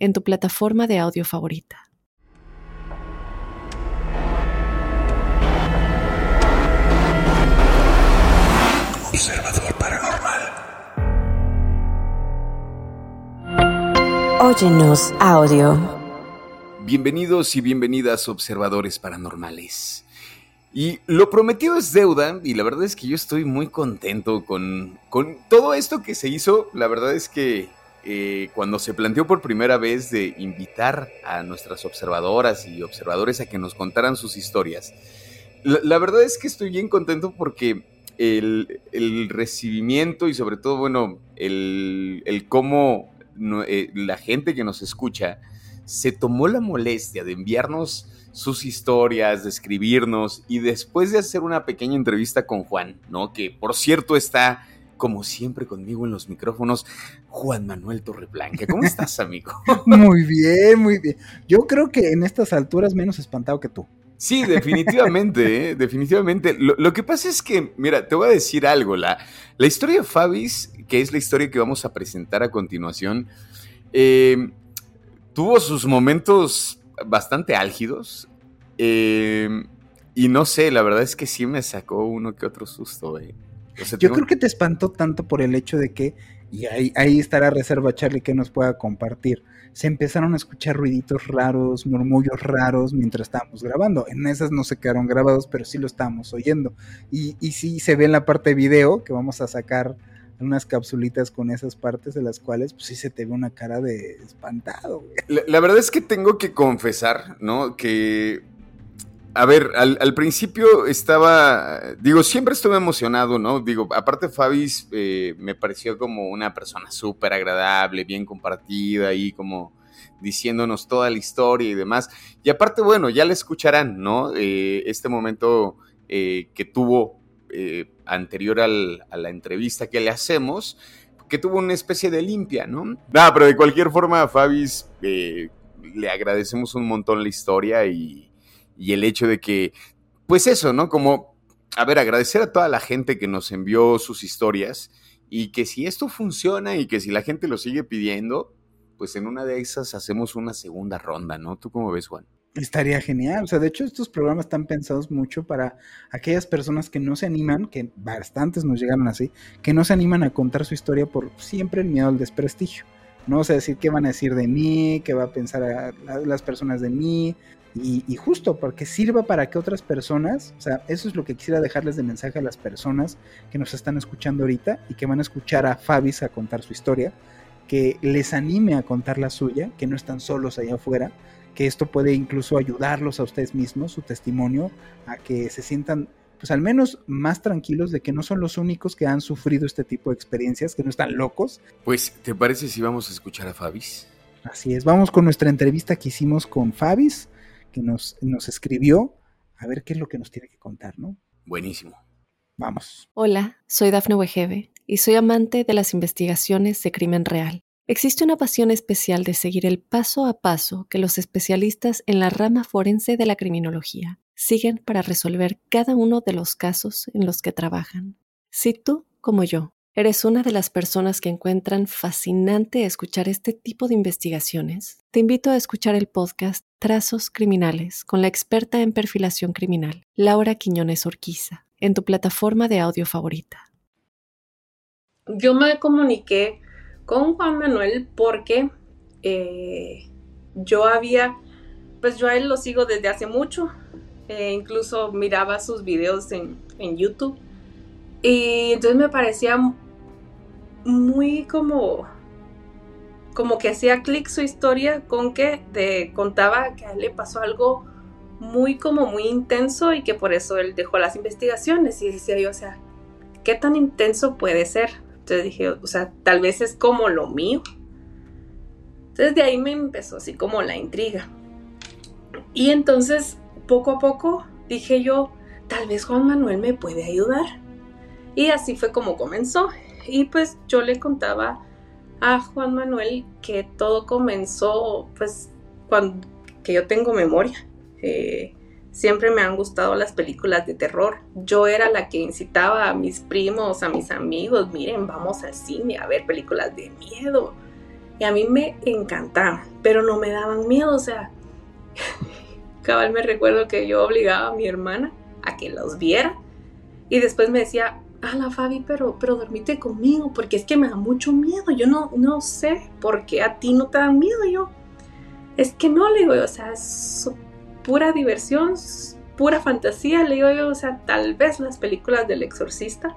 en tu plataforma de audio favorita. Observador Paranormal. Óyenos audio. Bienvenidos y bienvenidas observadores paranormales. Y lo prometido es deuda y la verdad es que yo estoy muy contento con, con todo esto que se hizo. La verdad es que eh, cuando se planteó por primera vez de invitar a nuestras observadoras y observadores a que nos contaran sus historias, la, verdad es que estoy bien contento porque el, recibimiento y sobre todo, bueno, el, el cómo eh, la gente que nos escucha se tomó la molestia de enviarnos sus historias, de escribirnos y después de hacer una pequeña entrevista con Juan, ¿no? Que por cierto está como siempre conmigo en los micrófonos, Juan Manuel Torreblanca. ¿Cómo estás, amigo? muy bien, muy bien. Yo creo que en estas alturas menos espantado que tú. Sí, definitivamente, ¿eh? definitivamente. Lo, que pasa es que, mira, te voy a decir algo. La, la historia de Fabis, que es la historia que vamos a presentar a continuación, eh, tuvo sus momentos bastante álgidos. Eh, y no sé, la verdad es que sí me sacó uno que otro susto. Eh. Yo creo que te espantó tanto por el hecho de que, y ahí, ahí estará reserva Charlie que nos pueda compartir, se empezaron a escuchar ruiditos raros, murmullos raros mientras estábamos grabando. En esas no se quedaron grabados, pero sí lo estábamos oyendo. Y, y sí se ve en la parte de video que vamos a sacar unas capsulitas con esas partes de las cuales pues sí se te ve una cara de espantado. La, verdad es que tengo que confesar, ¿no? Que, a ver, al, principio estaba, digo, siempre estuve emocionado, ¿no? Digo, aparte Fabis eh, me pareció como una persona súper agradable, bien compartida y como diciéndonos toda la historia y demás. Y aparte, bueno, ya le escucharán, ¿no? Eh, este momento eh, que tuvo eh, anterior a la entrevista que le hacemos, que tuvo una especie de limpia, ¿no? Nada, pero de cualquier forma, Fabis, eh, le agradecemos un montón la historia y, y el hecho de que, pues eso, ¿no? Como, a ver, agradecer a toda la gente que nos envió sus historias y que si esto funciona y que si la gente lo sigue pidiendo, pues en una de esas hacemos una segunda ronda, ¿no? ¿Tú cómo ves, Juan? Estaría genial. O sea, de hecho, estos programas están pensados mucho para aquellas personas que no se animan, que bastantes nos llegaron así, que no se animan a contar su historia por siempre el miedo al desprestigio. No o sea decir qué van a decir de mí, qué va a pensar las personas de mí. Y, y, justo porque sirva para que otras personas, o sea, eso es lo que quisiera dejarles de mensaje a las personas que nos están escuchando ahorita y que van a escuchar a Fabis a contar su historia, que les anime a contar la suya, que no están solos allá afuera que esto puede incluso ayudarlos a ustedes mismos, su testimonio, a que se sientan pues al menos más tranquilos de que no son los únicos que han sufrido este tipo de experiencias, que no están locos. Pues, ¿te parece si vamos a escuchar a Fabis? Así es, vamos con nuestra entrevista que hicimos con Fabis, que nos, nos escribió, a ver qué es lo que nos tiene que contar, ¿no? Buenísimo. Vamos. Hola, soy Dafne Wegebe y soy amante de las investigaciones de crimen real. Existe una pasión especial de seguir el paso a paso que los especialistas en la rama forense de la criminología siguen para resolver cada uno de los casos en los que trabajan. Si tú, como yo, eres una de las personas que encuentran fascinante escuchar este tipo de investigaciones, te invito a escuchar el podcast Trazos Criminales con la experta en perfilación criminal, Laura Quiñones Orquiza, en tu plataforma de audio favorita. Yo me comuniqué con Juan Manuel porque eh, yo había, pues yo a él lo sigo desde hace mucho, eh, incluso miraba sus videos en, YouTube y entonces me parecía muy como como que hacía clic su historia con que te contaba que a él le pasó algo muy como muy intenso y que por eso él dejó las investigaciones y decía yo, o sea, ¿qué tan intenso puede ser? Entonces dije, o sea, tal vez es como lo mío. Entonces de ahí me empezó así como la intriga. Y entonces poco a poco dije yo, tal vez Juan Manuel me puede ayudar. Y así fue como comenzó. Y pues yo le contaba a Juan Manuel que todo comenzó pues cuando que yo tengo memoria. Eh, siempre me han gustado las películas de terror. Yo era la que incitaba a mis primos, a mis amigos, miren, vamos al cine a ver películas de miedo. Y a mí me encantaban, pero no me daban miedo, o sea, cabal me recuerdo que yo obligaba a mi hermana a que los viera y después me decía, la Fabi, pero, pero dormite conmigo, porque es que me da mucho miedo, yo no, no sé por qué a ti no te dan miedo, yo, es que no, le digo, o sea, es pura diversión, pura fantasía, le digo yo, o sea, tal vez las películas del exorcista,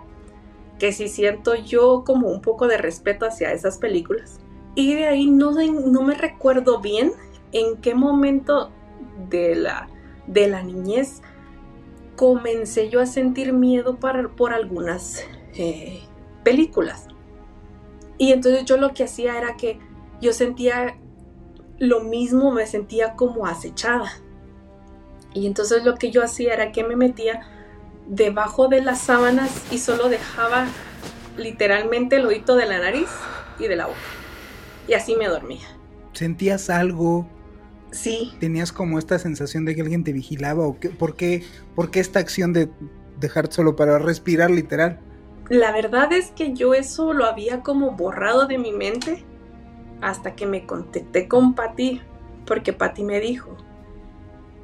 que sí siento yo como un poco de respeto hacia esas películas, y de ahí no, no me recuerdo bien en qué momento de la, de la niñez comencé yo a sentir miedo por algunas eh, películas. Y entonces yo lo que hacía era que yo sentía lo mismo, me sentía como acechada. Y entonces lo que yo hacía era que me metía debajo de las sábanas y solo dejaba literalmente el oído de la nariz y de la boca. Y así me dormía. ¿Sentías algo? Sí. ¿Tenías como esta sensación de que alguien te vigilaba? ¿O qué, por, qué, por qué esta acción de dejar solo para respirar literal? La verdad es que yo eso lo había como borrado de mi mente hasta que me contacté con Patti, porque Patti me dijo,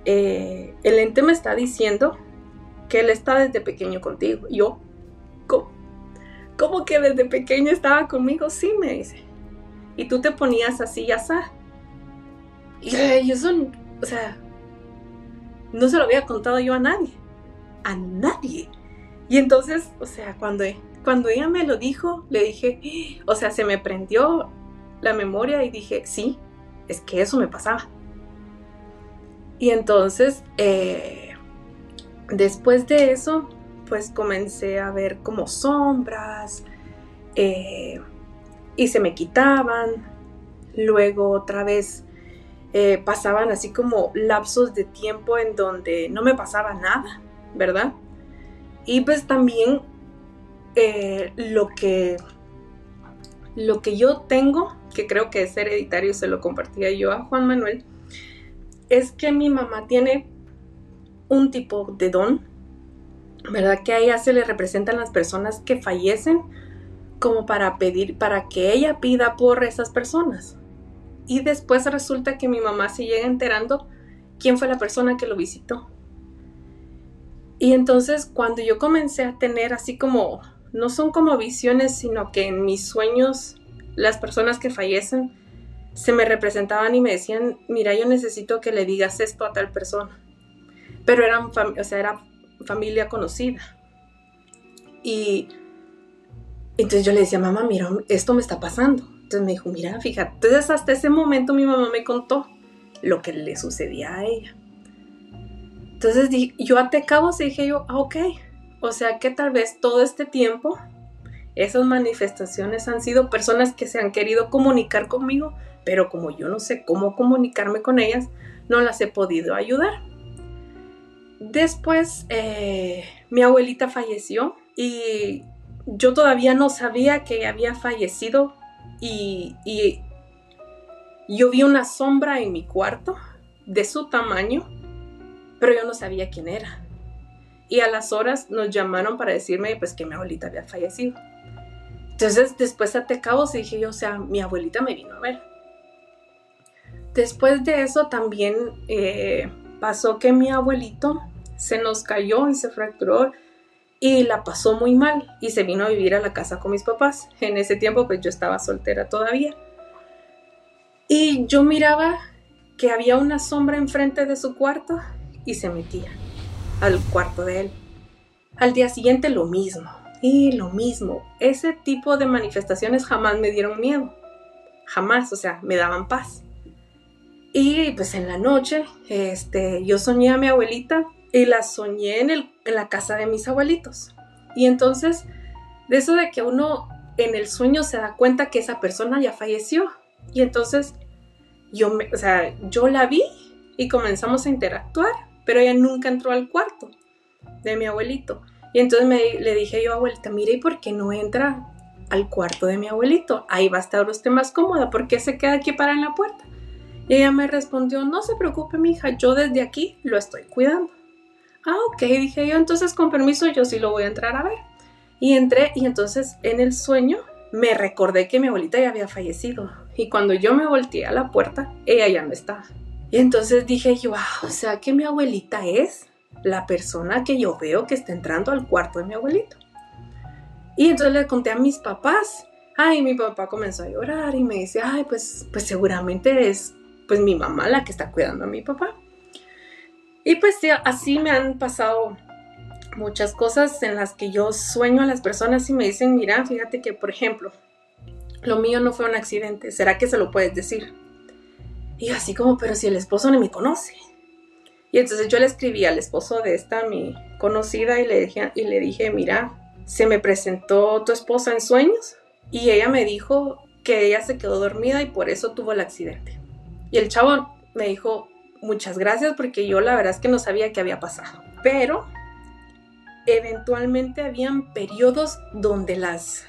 eh, el ente me está diciendo que él está desde pequeño contigo. Yo, ¿cómo? ¿Cómo que desde pequeño estaba conmigo? Sí, me dice y tú te ponías así y así. Y eso, o sea, no se lo había contado yo a nadie, a nadie. Y entonces, o sea, cuando, cuando ella me lo dijo, le dije, o sea, se me prendió la memoria y dije, sí, es que eso me pasaba. Y entonces, eh, después de eso, pues comencé a ver como sombras, eh, y se me quitaban. Luego otra vez eh, pasaban así como lapsos de tiempo en donde no me pasaba nada, ¿verdad? Y pues también eh, lo que lo que yo tengo, que creo que es hereditario, se lo compartía yo a Juan Manuel, es que mi mamá tiene un tipo de don, ¿verdad? Que a ella se le representan las personas que fallecen como para pedir, para que ella pida por esas personas. Y después resulta que mi mamá se llega enterando quién fue la persona que lo visitó. Y entonces cuando yo comencé a tener así como, no son como visiones, sino que en mis sueños las personas que fallecen se me representaban y me decían, mira, yo necesito que le digas esto a tal persona. Pero eran, o sea, era familia conocida. Y entonces yo le decía, mamá, mira, esto me está pasando. Entonces me dijo, mira, fíjate. Entonces hasta ese momento mi mamá me contó lo que le sucedía a ella. Entonces yo a cabo se dije yo, ah, ok. O sea que tal vez todo este tiempo esas manifestaciones han sido personas que se han querido comunicar conmigo, pero como yo no sé cómo comunicarme con ellas, no las he podido ayudar. Después, eh, mi abuelita falleció y yo todavía no sabía que había fallecido y, yo vi una sombra en mi cuarto de su tamaño, pero yo no sabía quién era. Y a las horas nos llamaron para decirme pues que mi abuelita había fallecido. Entonces después a cabos dije yo, o sea, mi abuelita me vino a ver. Después de eso también eh, pasó que mi abuelito se nos cayó y se fracturó y la pasó muy mal y se vino a vivir a la casa con mis papás. En ese tiempo pues yo estaba soltera todavía. Y yo miraba que había una sombra enfrente de su cuarto y se metía al cuarto de él. Al día siguiente lo mismo y lo mismo. Ese tipo de manifestaciones jamás me dieron miedo. Jamás, o sea, me daban paz. Y pues en la noche, este, yo soñé a mi abuelita y la soñé en, el, en la casa de mis abuelitos. Y entonces, de eso de que uno en el sueño se da cuenta que esa persona ya falleció. Y entonces yo, me, o sea, yo la vi y comenzamos a interactuar, pero ella nunca entró al cuarto de mi abuelito. Y entonces me, le dije yo, abuelita, mire, ¿y por qué no entra al cuarto de mi abuelito? Ahí va a estar usted más cómoda, ¿por qué se queda aquí para en la puerta? Y ella me respondió, no se preocupe, mi hija, yo desde aquí lo estoy cuidando. Ah, ok, dije yo, entonces con permiso yo sí lo voy a entrar a ver. Y entré y entonces en el sueño me recordé que mi abuelita ya había fallecido. Y cuando yo me volteé a la puerta, ella ya no estaba. Y entonces dije yo, ah, o sea que mi abuelita es la persona que yo veo que está entrando al cuarto de mi abuelito. Y entonces le conté a mis papás. Ay, mi papá comenzó a llorar y me dice, ay, pues, pues seguramente es pues mi mamá la que está cuidando a mi papá. Y pues así me han pasado muchas cosas en las que yo sueño a las personas y me dicen, mira, fíjate que, por ejemplo, lo mío no fue un accidente, ¿será que se lo puedes decir? Y así como, pero si el esposo no me conoce. Y entonces yo le escribí al esposo de esta, mi conocida, y le dije, y le dije mira, se me presentó tu esposa en sueños y ella me dijo que ella se quedó dormida y por eso tuvo el accidente. Y el chavo me dijo, muchas gracias porque yo la verdad es que no sabía qué había pasado. Pero eventualmente habían periodos donde las,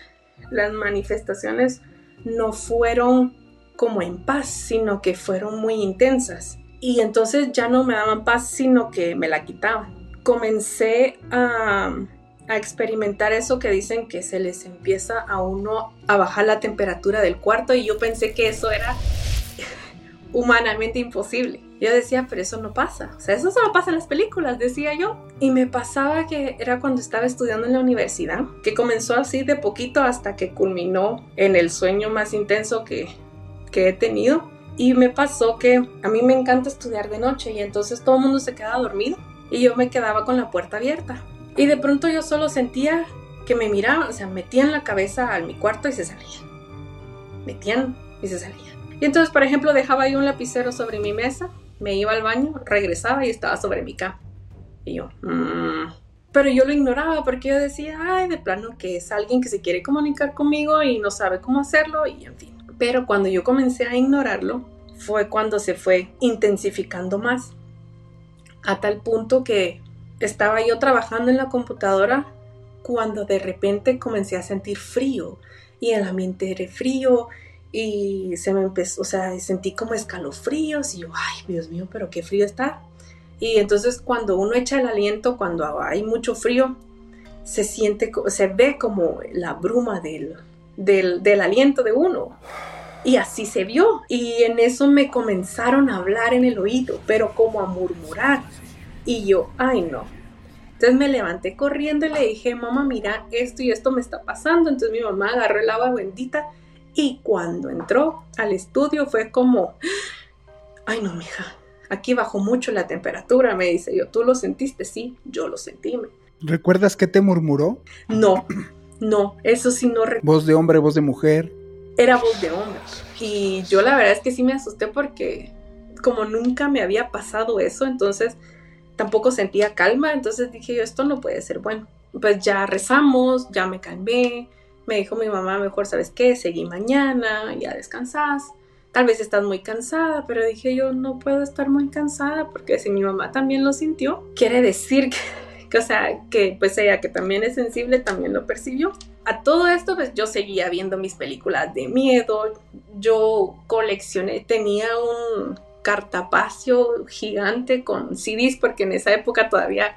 las manifestaciones no fueron como en paz, sino que fueron muy intensas. Y entonces ya no me daban paz, sino que me la quitaban. Comencé a, a experimentar eso que dicen que se les empieza a uno a bajar la temperatura del cuarto y yo pensé que eso era humanamente imposible. Yo decía, pero eso no pasa. O sea, eso solo pasa en las películas, decía yo. Y me pasaba que era cuando estaba estudiando en la universidad, que comenzó así de poquito hasta que culminó en el sueño más intenso que, que he tenido. Y me pasó que a mí me encanta estudiar de noche y entonces todo el mundo se quedaba dormido y yo me quedaba con la puerta abierta. Y de pronto yo solo sentía que me miraban, o sea, metían la cabeza a mi cuarto y se salían. Metían y se salían. Y entonces, por ejemplo, dejaba ahí un lapicero sobre mi mesa, me iba al baño, regresaba y estaba sobre mi cama. Y yo, mmm. pero yo lo ignoraba porque yo decía, ay, de plano que es alguien que se quiere comunicar conmigo y no sabe cómo hacerlo y en fin. Pero cuando yo comencé a ignorarlo, fue cuando se fue intensificando más. A tal punto que estaba yo trabajando en la computadora cuando de repente comencé a sentir frío y el ambiente era frío y se me empezó, o sea, sentí como escalofríos y yo, ay, Dios mío, pero qué frío está. Y entonces cuando uno echa el aliento, cuando hay mucho frío, se siente, se ve como la bruma del, del, del aliento de uno. Y así se vio. Y en eso me comenzaron a hablar en el oído, pero como a murmurar. Y yo, ay no. Entonces me levanté corriendo y le dije, mamá, mira, esto y esto me está pasando. Entonces mi mamá agarró el agua bendita y cuando entró al estudio fue como, ay no, mija, aquí bajó mucho la temperatura, me dice yo, ¿tú lo sentiste? Sí, yo lo sentí. ¿Recuerdas qué te murmuró? No, no, eso sí no recuerdo. ¿Voz de hombre, voz de mujer? Era voz de hombre. Y yo la verdad es que sí me asusté porque como nunca me había pasado eso, entonces tampoco sentía calma, entonces dije yo, esto no puede ser bueno. Pues ya rezamos, ya me calmé, me dijo mi mamá, mejor sabes qué, seguí mañana, ya descansas. Tal vez estás muy cansada, pero dije yo no puedo estar muy cansada porque si mi mamá también lo sintió, quiere decir que, o sea, que pues ella que también es sensible también lo percibió. A todo esto pues yo seguía viendo mis películas de miedo, yo coleccioné, tenía un cartapacio gigante con CDs porque en esa época todavía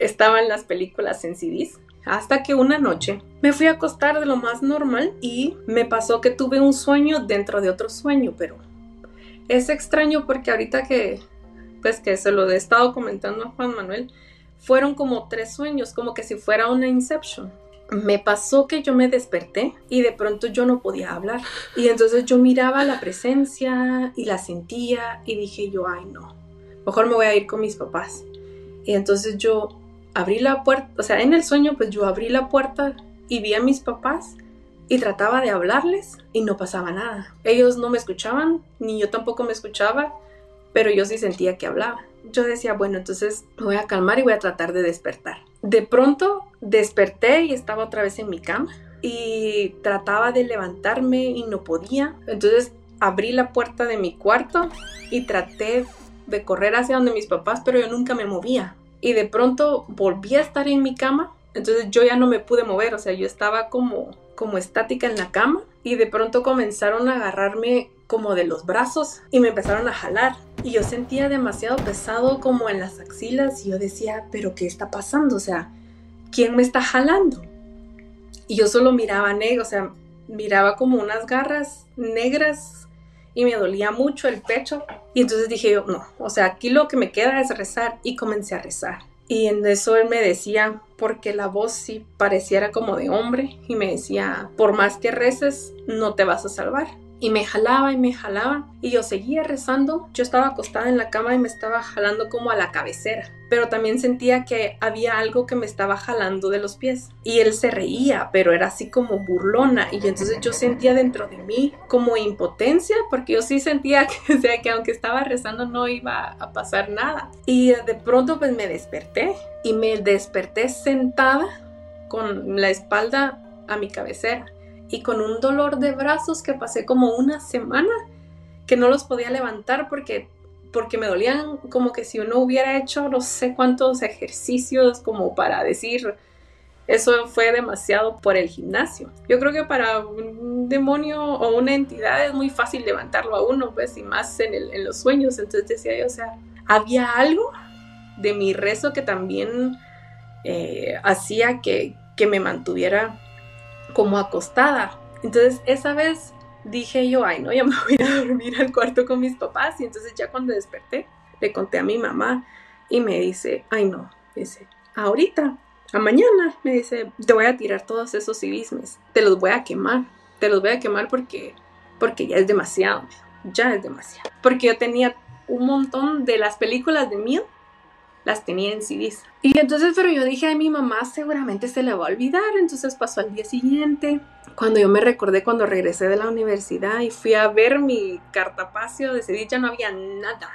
estaban las películas en CDs hasta que una noche me fui a acostar de lo más normal y me pasó que tuve un sueño dentro de otro sueño, pero es extraño porque ahorita que, pues que se lo he estado comentando a Juan Manuel, fueron como tres sueños, como que si fuera una inception. Me pasó que yo me desperté y de pronto yo no podía hablar. Y entonces yo miraba la presencia y la sentía y dije yo, ay no, mejor me voy a ir con mis papás. Y entonces yo abrí la puerta, o sea, en el sueño pues yo abrí la puerta y vi a mis papás y trataba de hablarles y no pasaba nada. Ellos no me escuchaban, ni yo tampoco me escuchaba, pero yo sí sentía que hablaba. Yo decía, bueno, entonces me voy a calmar y voy a tratar de despertar. De pronto desperté y estaba otra vez en mi cama y trataba de levantarme y no podía. Entonces abrí la puerta de mi cuarto y traté de correr hacia donde mis papás, pero yo nunca me movía. Y de pronto volví a estar en mi cama, entonces yo ya no me pude mover, o sea, yo estaba como, como estática en la cama y de pronto comenzaron a agarrarme como de los brazos y me empezaron a jalar. Y yo sentía demasiado pesado como en las axilas y yo decía, pero ¿qué está pasando? O sea, ¿quién me está jalando? Y yo solo miraba negro, o sea, miraba como unas garras negras y me dolía mucho el pecho. Y entonces dije yo, no, o sea, aquí lo que me queda es rezar y comencé a rezar. Y en eso él me decía, porque la voz sí pareciera como de hombre, y me decía, por más que reces, no te vas a salvar y me jalaba y me jalaba y yo seguía rezando. Yo estaba acostada en la cama y me estaba jalando como a la cabecera, pero también sentía que había algo que me estaba jalando de los pies y él se reía, pero era así como burlona y entonces yo sentía dentro de mí como impotencia porque yo sí sentía que, o sea, que aunque estaba rezando no iba a pasar nada. Y de pronto pues me desperté y me desperté sentada con la espalda a mi cabecera y con un dolor de brazos que pasé como una semana que no los podía levantar porque porque me dolían como que si uno hubiera hecho no sé cuántos ejercicios como para decir eso fue demasiado por el gimnasio. Yo creo que para un demonio o una entidad es muy fácil levantarlo a uno, pues, y más en, los sueños. Entonces decía yo, o sea, había algo de mi rezo que también eh, hacía que, que me mantuviera como acostada. Entonces esa vez dije yo, ay no, ya me voy a dormir al cuarto con mis papás. Y entonces ya cuando desperté, le conté a mi mamá y me dice, ay no, dice, ahorita, a mañana, me dice, te voy a tirar todos esos civismes, te los voy a quemar, te los voy a quemar porque, porque ya es demasiado, ya es demasiado. Porque yo tenía un montón de las películas de mí las tenía en CDs. Y entonces, pero yo dije, a mi mamá seguramente se le va a olvidar. Entonces pasó al día siguiente, cuando yo me recordé cuando regresé de la universidad y fui a ver mi cartapacio de CD, ya no había nada.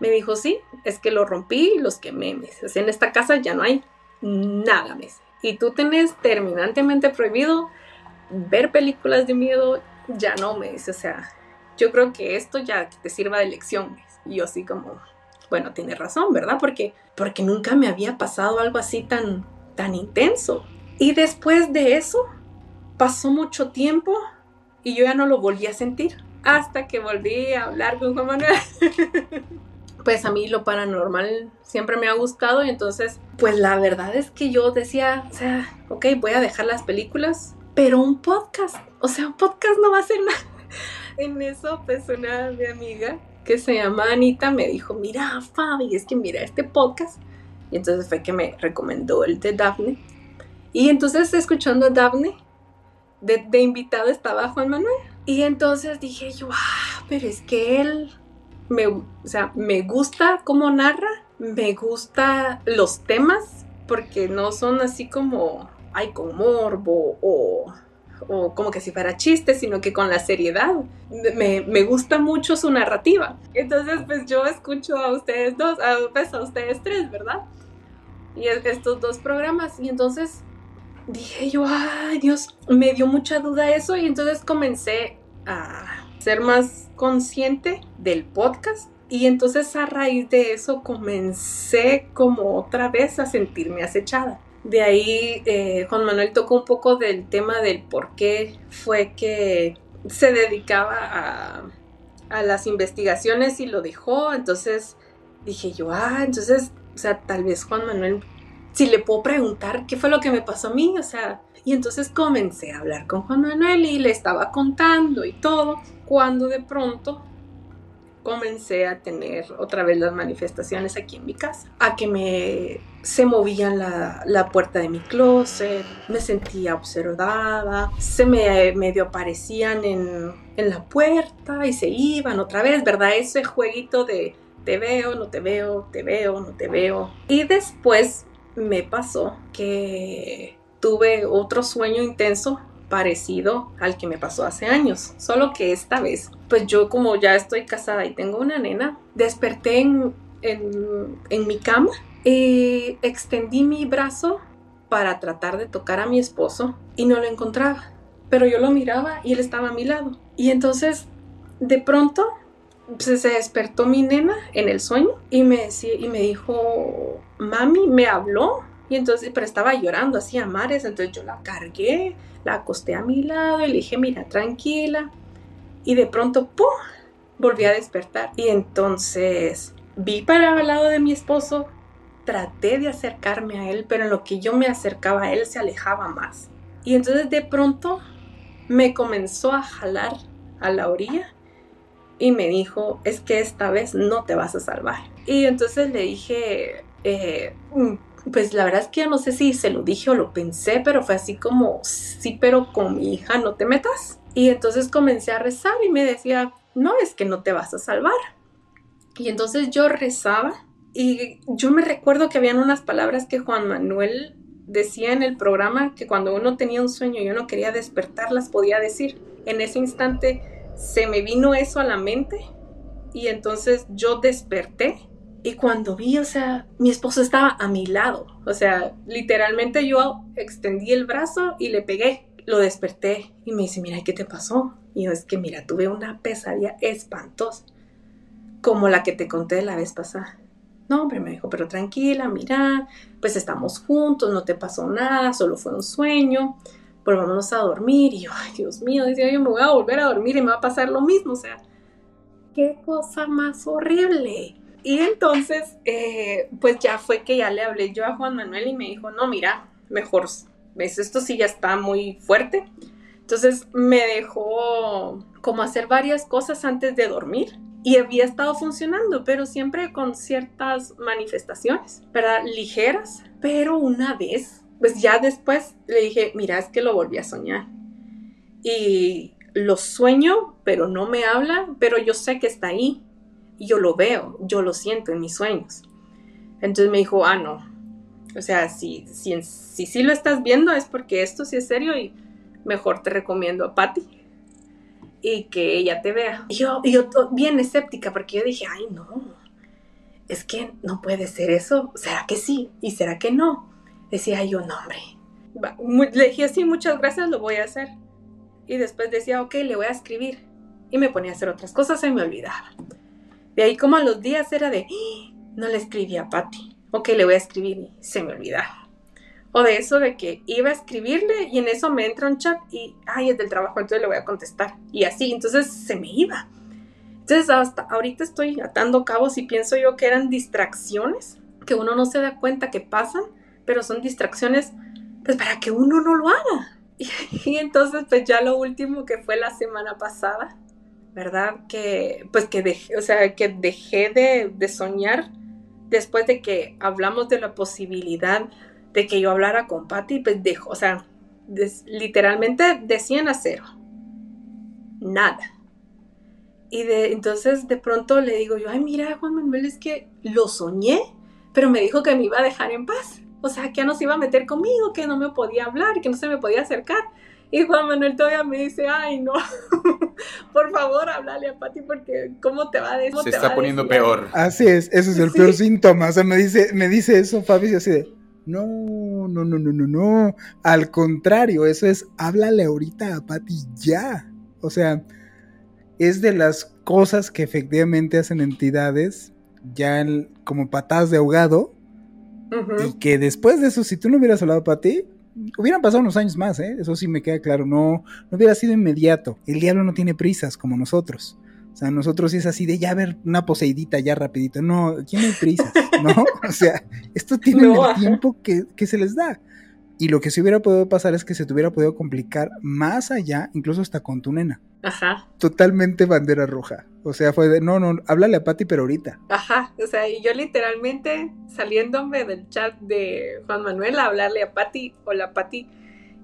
Me dijo, sí, es que lo rompí y los quemé. Me dice, en esta casa ya no hay nada, me Y tú tenés terminantemente prohibido ver películas de miedo, ya no, me dice. O sea, yo creo que esto ya te sirva de lección. Y yo así como, bueno, tiene razón, ¿verdad? Porque, porque nunca me había pasado algo así tan, tan intenso. Y después de eso, pasó mucho tiempo y yo ya no lo volví a sentir. Hasta que volví a hablar con Juan Manuel. pues a mí lo paranormal siempre me ha gustado y entonces, pues la verdad es que yo decía, o sea, ok, voy a dejar las películas, pero un podcast, o sea, un podcast no va a ser nada. En eso, pues una mi amiga que se llama Anita me dijo, mira Fabi, es que mira este podcast. Y entonces fue que me recomendó el de Daphne. Y entonces escuchando a Daphne, de, invitado estaba Juan Manuel. Y entonces dije yo, ah, pero es que él, me, o sea, me gusta cómo narra, me gusta los temas, porque no son así como, ay, con morbo o o como que si fuera chiste, sino que con la seriedad. Me, me, gusta mucho su narrativa. Entonces, pues yo escucho a ustedes dos, a, pues, a ustedes tres, ¿verdad? Y estos dos programas. Y entonces dije yo, ay Dios, me dio mucha duda eso y entonces comencé a ser más consciente del podcast. Y entonces a raíz de eso comencé como otra vez a sentirme acechada. De ahí eh, Juan Manuel tocó un poco del tema del por qué fue que se dedicaba a, a las investigaciones y lo dejó. Entonces dije yo, ah, entonces, o sea, tal vez Juan Manuel, si le puedo preguntar qué fue lo que me pasó a mí, o sea, y entonces comencé a hablar con Juan Manuel y le estaba contando y todo, cuando de pronto comencé a tener otra vez las manifestaciones aquí en mi casa, a que me se movían la, la puerta de mi closet, me sentía observada, se me medio aparecían en, en la puerta y se iban otra vez, ¿verdad? Ese jueguito de te veo, no te veo, te veo, no te veo. Y después me pasó que tuve otro sueño intenso parecido al que me pasó hace años, solo que esta vez, pues yo como ya estoy casada y tengo una nena, desperté en, en, mi cama extendí mi brazo para tratar de tocar a mi esposo y no lo encontraba, pero yo lo miraba y él estaba a mi lado. Y entonces de pronto se, se despertó mi nena en el sueño y me, decía, y me dijo, mami, me habló. Y entonces, pero estaba llorando así a mares, entonces yo la cargué, la acosté a mi lado y le dije, mira, tranquila. Y de pronto, ¡pum! Volví a despertar. Y entonces vi para el lado de mi esposo, traté de acercarme a él, pero en lo que yo me acercaba a él se alejaba más. Y entonces de pronto me comenzó a jalar a la orilla y me dijo, es que esta vez no te vas a salvar. Y entonces le dije, eh, mm, pues la verdad es que yo no sé si se lo dije o lo pensé, pero fue así como, sí, pero con mi hija no te metas. Y entonces comencé a rezar y me decía, no, es que no te vas a salvar. Y entonces yo rezaba y yo me recuerdo que habían unas palabras que Juan Manuel decía en el programa que cuando uno tenía un sueño y uno quería despertar, las podía decir. En ese instante se me vino eso a la mente y entonces yo desperté y cuando vi, o sea, mi esposo estaba a mi lado, o sea, literalmente yo extendí el brazo y le pegué, lo desperté y me dice, mira, ¿qué te pasó? Y yo, es que mira, tuve una pesadilla espantosa, como la que te conté la vez pasada. No, hombre, me dijo, pero tranquila, mira, pues estamos juntos, no te pasó nada, solo fue un sueño vámonos a dormir. Y yo, ay, Dios mío, decía yo, me voy a volver a dormir y me va a pasar lo mismo. O sea, qué cosa más horrible. Y entonces, eh, pues ya fue que ya le hablé yo a Juan Manuel y me dijo, no, mira, mejor, ves, esto sí ya está muy fuerte. Entonces me dejó como hacer varias cosas antes de dormir y había estado funcionando, pero siempre con ciertas manifestaciones, ¿verdad? Ligeras. Pero una vez pues ya después le dije, mira, es que lo volví a soñar. Y lo sueño, pero no me habla, pero yo sé que está ahí. Y yo lo veo, yo lo siento en mis sueños. Entonces me dijo, ah, no. O sea, si sí si, si, lo estás viendo es porque esto sí es serio y mejor te recomiendo a Patty y que ella te vea. Yo, yo bien escéptica porque yo dije, ay, no, es que no puede ser eso. ¿Será que sí? ¿Y será que no? decía yo, no, hombre. Le dije, sí, muchas gracias, lo voy a hacer. Y después decía, ok, le voy a escribir. Y me ponía a hacer otras cosas y me olvidaba. De ahí como a los días era de, ¡Ah! no le escribí a Patty. Ok, le voy a escribir y se me olvidaba. O de eso de que iba a escribirle y en eso me entra un chat y, ay, es del trabajo, entonces le voy a contestar. Y así, entonces se me iba. Entonces hasta ahorita estoy atando cabos y pienso yo que eran distracciones que uno no se da cuenta que pasan pero son distracciones pues para que uno no lo haga. Y, entonces pues ya lo último que fue la semana pasada, ¿verdad? Que pues que dejé, o sea, que dejé de, soñar después de que hablamos de la posibilidad de que yo hablara con Patty, pues dejo, o sea, literalmente de 100 a 0. Nada. Y de, entonces de pronto le digo yo, ay, mira, Juan Manuel, es que lo soñé, pero me dijo que me iba a dejar en paz o sea, que no se iba a meter conmigo, que no me podía hablar, que no se me podía acercar. Y Juan Manuel todavía me dice, ay, no, por favor, háblale a Pati porque ¿cómo te va a decir? Se está poniendo peor. Así es, ese es el peor síntoma. O sea, me dice, me dice eso Fabi así de, no, no, no, no, no, no. Al contrario, eso es, háblale ahorita a Pati ya. O sea, es de las cosas que efectivamente hacen entidades ya como patadas de ahogado y que después de eso, si tú no hubieras hablado para ti, hubieran pasado unos años más, ¿eh? Eso sí me queda claro, no, no hubiera sido inmediato. El diablo no tiene prisas como nosotros. O sea, nosotros es así de ya ver una poseidita ya rapidito. No, aquí no hay prisas, ¿no? O sea, esto tiene el tiempo que, que se les da. Y lo que se hubiera podido pasar es que se te hubiera podido complicar más allá, incluso hasta con tu nena. Ajá. Totalmente bandera roja. O sea, fue de, no, no, háblale a Pati, pero ahorita. Ajá. O sea, y yo literalmente saliéndome del chat de Juan Manuel a hablarle a Pati, hola Pati,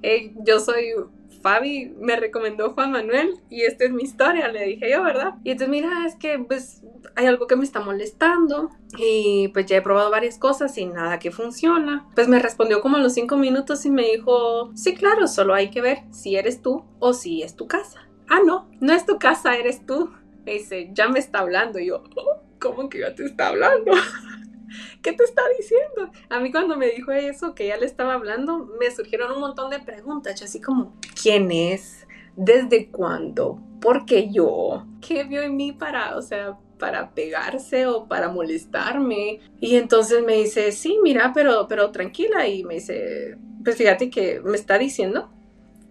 eh, yo soy Fabi me recomendó Juan Manuel y esta es mi historia, le dije yo, ¿verdad? Y entonces, mira, es que pues hay algo que me está molestando y pues ya he probado varias cosas y nada que funciona. Pues me respondió como a los cinco minutos y me dijo, sí, claro, solo hay que ver si eres tú o si es tu casa. Ah, no, no es tu casa, eres tú. Me dice, ya me está hablando. Y yo, oh, ¿cómo que ya te está hablando? ¿Qué te está diciendo? A mí cuando me dijo eso, que ya le estaba hablando, me surgieron un montón de preguntas, así como, ¿quién es? ¿desde cuándo? Porque yo, ¿qué vio en mí para, o sea, para pegarse o para molestarme? Y entonces me dice, sí, mira, pero, pero tranquila. Y me dice, pues fíjate que me está diciendo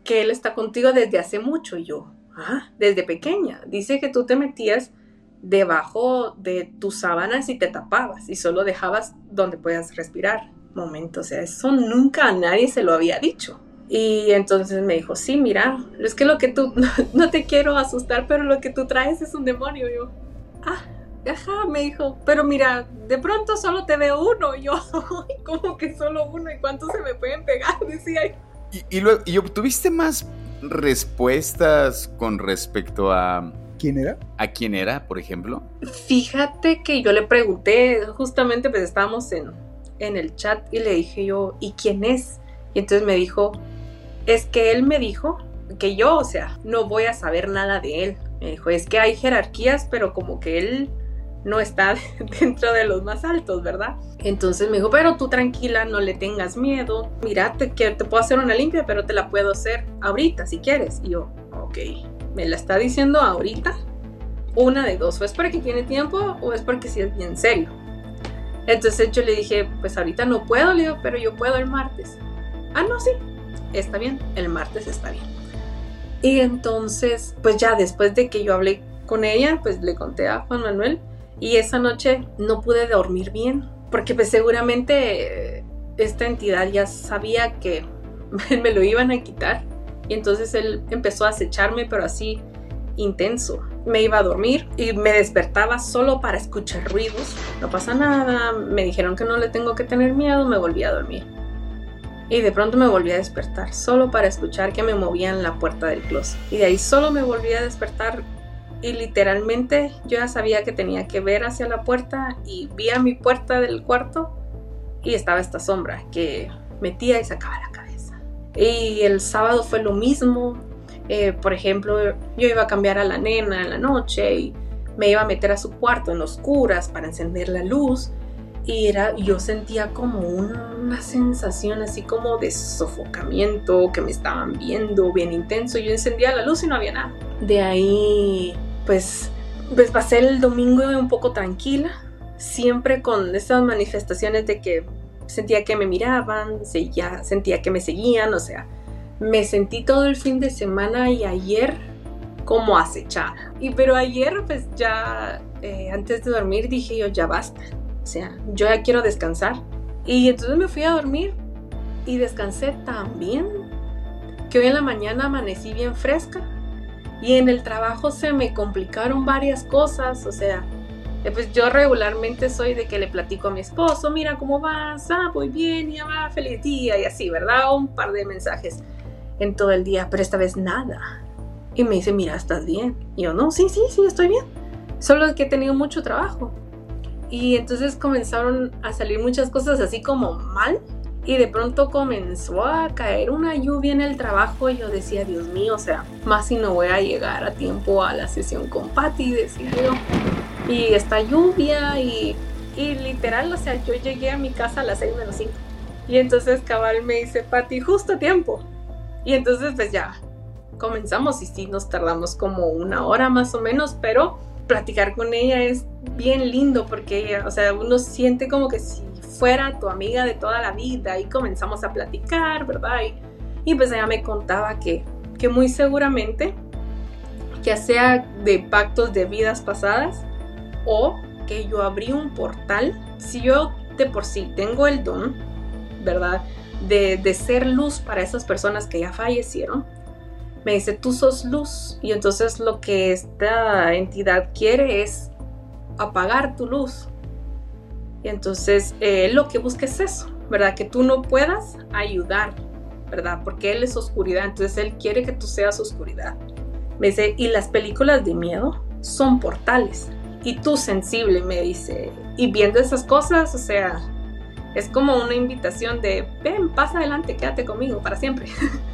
que él está contigo desde hace mucho. Y yo, ah, desde pequeña. Dice que tú te metías debajo de tus sábanas y te tapabas y solo dejabas donde puedas respirar. Momento, o sea, eso nunca a nadie se lo había dicho. Y entonces me dijo, sí, mira, es que lo que tú, no, te quiero asustar, pero lo que tú traes es un demonio. Y yo, ah, ajá, me dijo, pero mira, de pronto solo te veo uno. Y yo, ¿cómo que solo uno? ¿Y cuántos se me pueden pegar? Decía. ¿Y, y, y obtuviste más respuestas con respecto a... ¿Quién era? ¿A quién era, por ejemplo? Fíjate que yo le pregunté, justamente pues estábamos en, en el chat y le dije yo, ¿y quién es? Y entonces me dijo, es que él me dijo que yo, o sea, no voy a saber nada de él. Me dijo, es que hay jerarquías, pero como que él no está dentro de los más altos, ¿verdad? Entonces me dijo, pero tú tranquila, no le tengas miedo. Mira, te, que te puedo hacer una limpia, pero te la puedo hacer ahorita si quieres. Y yo, ok, ¿me la está diciendo ahorita? Una de dos, o es porque tiene tiempo o es porque sí es bien serio. Entonces yo le dije, pues ahorita no puedo, le pero yo puedo el martes. Ah, no, sí, está bien, el martes está bien. Y entonces, pues ya después de que yo hablé con ella, pues le conté a Juan Manuel y esa noche no pude dormir bien, porque pues seguramente esta entidad ya sabía que me lo iban a quitar entonces él empezó a acecharme, pero así intenso. Me iba a dormir y me despertaba solo para escuchar ruidos. No pasa nada, me dijeron que no le tengo que tener miedo, me volví a dormir y de pronto me volví a despertar solo para escuchar que me movían la puerta del closet. Y de ahí solo me volví a despertar y literalmente yo ya sabía que tenía que ver hacia la puerta y vi a mi puerta del cuarto y estaba esta sombra que metía y sacaba la. Y el sábado fue lo mismo. Eh, por ejemplo, yo iba a cambiar a la nena en la noche y me iba a meter a su cuarto en oscuras para encender la luz y era, yo sentía como una, sensación así como de sofocamiento, que me estaban viendo bien intenso. Yo encendía la luz y no había nada. De ahí, pues, pues pasé el domingo un poco tranquila, siempre con esas manifestaciones de que sentía que me miraban, ya sentía que me seguían, o sea, me sentí todo el fin de semana y ayer como acechada. Y pero ayer, pues ya eh, antes de dormir dije yo, ya basta o sea, yo ya quiero descansar. Y entonces me fui a dormir y descansé tan bien que hoy en la mañana amanecí bien fresca y en el trabajo se me complicaron varias cosas, o sea, pues yo regularmente soy de que le platico a mi esposo, mira cómo vas, ah, voy bien, ya va, feliz día y así, ¿verdad? Un par de mensajes en todo el día, pero esta vez nada. Y me dice, mira, ¿estás bien? Y yo, no, sí, sí, sí, estoy bien. Solo que he tenido mucho trabajo. Y entonces comenzaron a salir muchas cosas así como mal. Y de pronto comenzó a caer una lluvia en el trabajo y yo decía, Dios mío, o sea, más si no voy a llegar a tiempo a la sesión con Patty, decía yo. Y esta lluvia y, y literal, o sea, yo llegué a mi casa a las 6 menos 5. Y entonces Cabal me dice, Patty, justo a tiempo. Y entonces pues ya comenzamos y sí, nos tardamos como una hora más o menos, pero platicar con ella es bien lindo porque o sea, uno siente como que si fuera tu amiga de toda la vida y comenzamos a platicar, ¿verdad? Y, pues ella me contaba que, que muy seguramente, ya sea de pactos de vidas pasadas o que yo abrí un portal, si yo de por sí tengo el don, ¿verdad? De, de ser luz para esas personas que ya fallecieron, me dice, tú sos luz. Y entonces lo que esta entidad quiere es apagar tu luz. Y entonces eh, lo que busca es eso, ¿verdad? Que tú no puedas ayudar, ¿verdad? Porque Él es oscuridad, entonces Él quiere que tú seas oscuridad. Me dice, y las películas de miedo son portales. Y tú sensible, me dice. Y viendo esas cosas, o sea, es como una invitación de, ven, pasa adelante, quédate conmigo para siempre.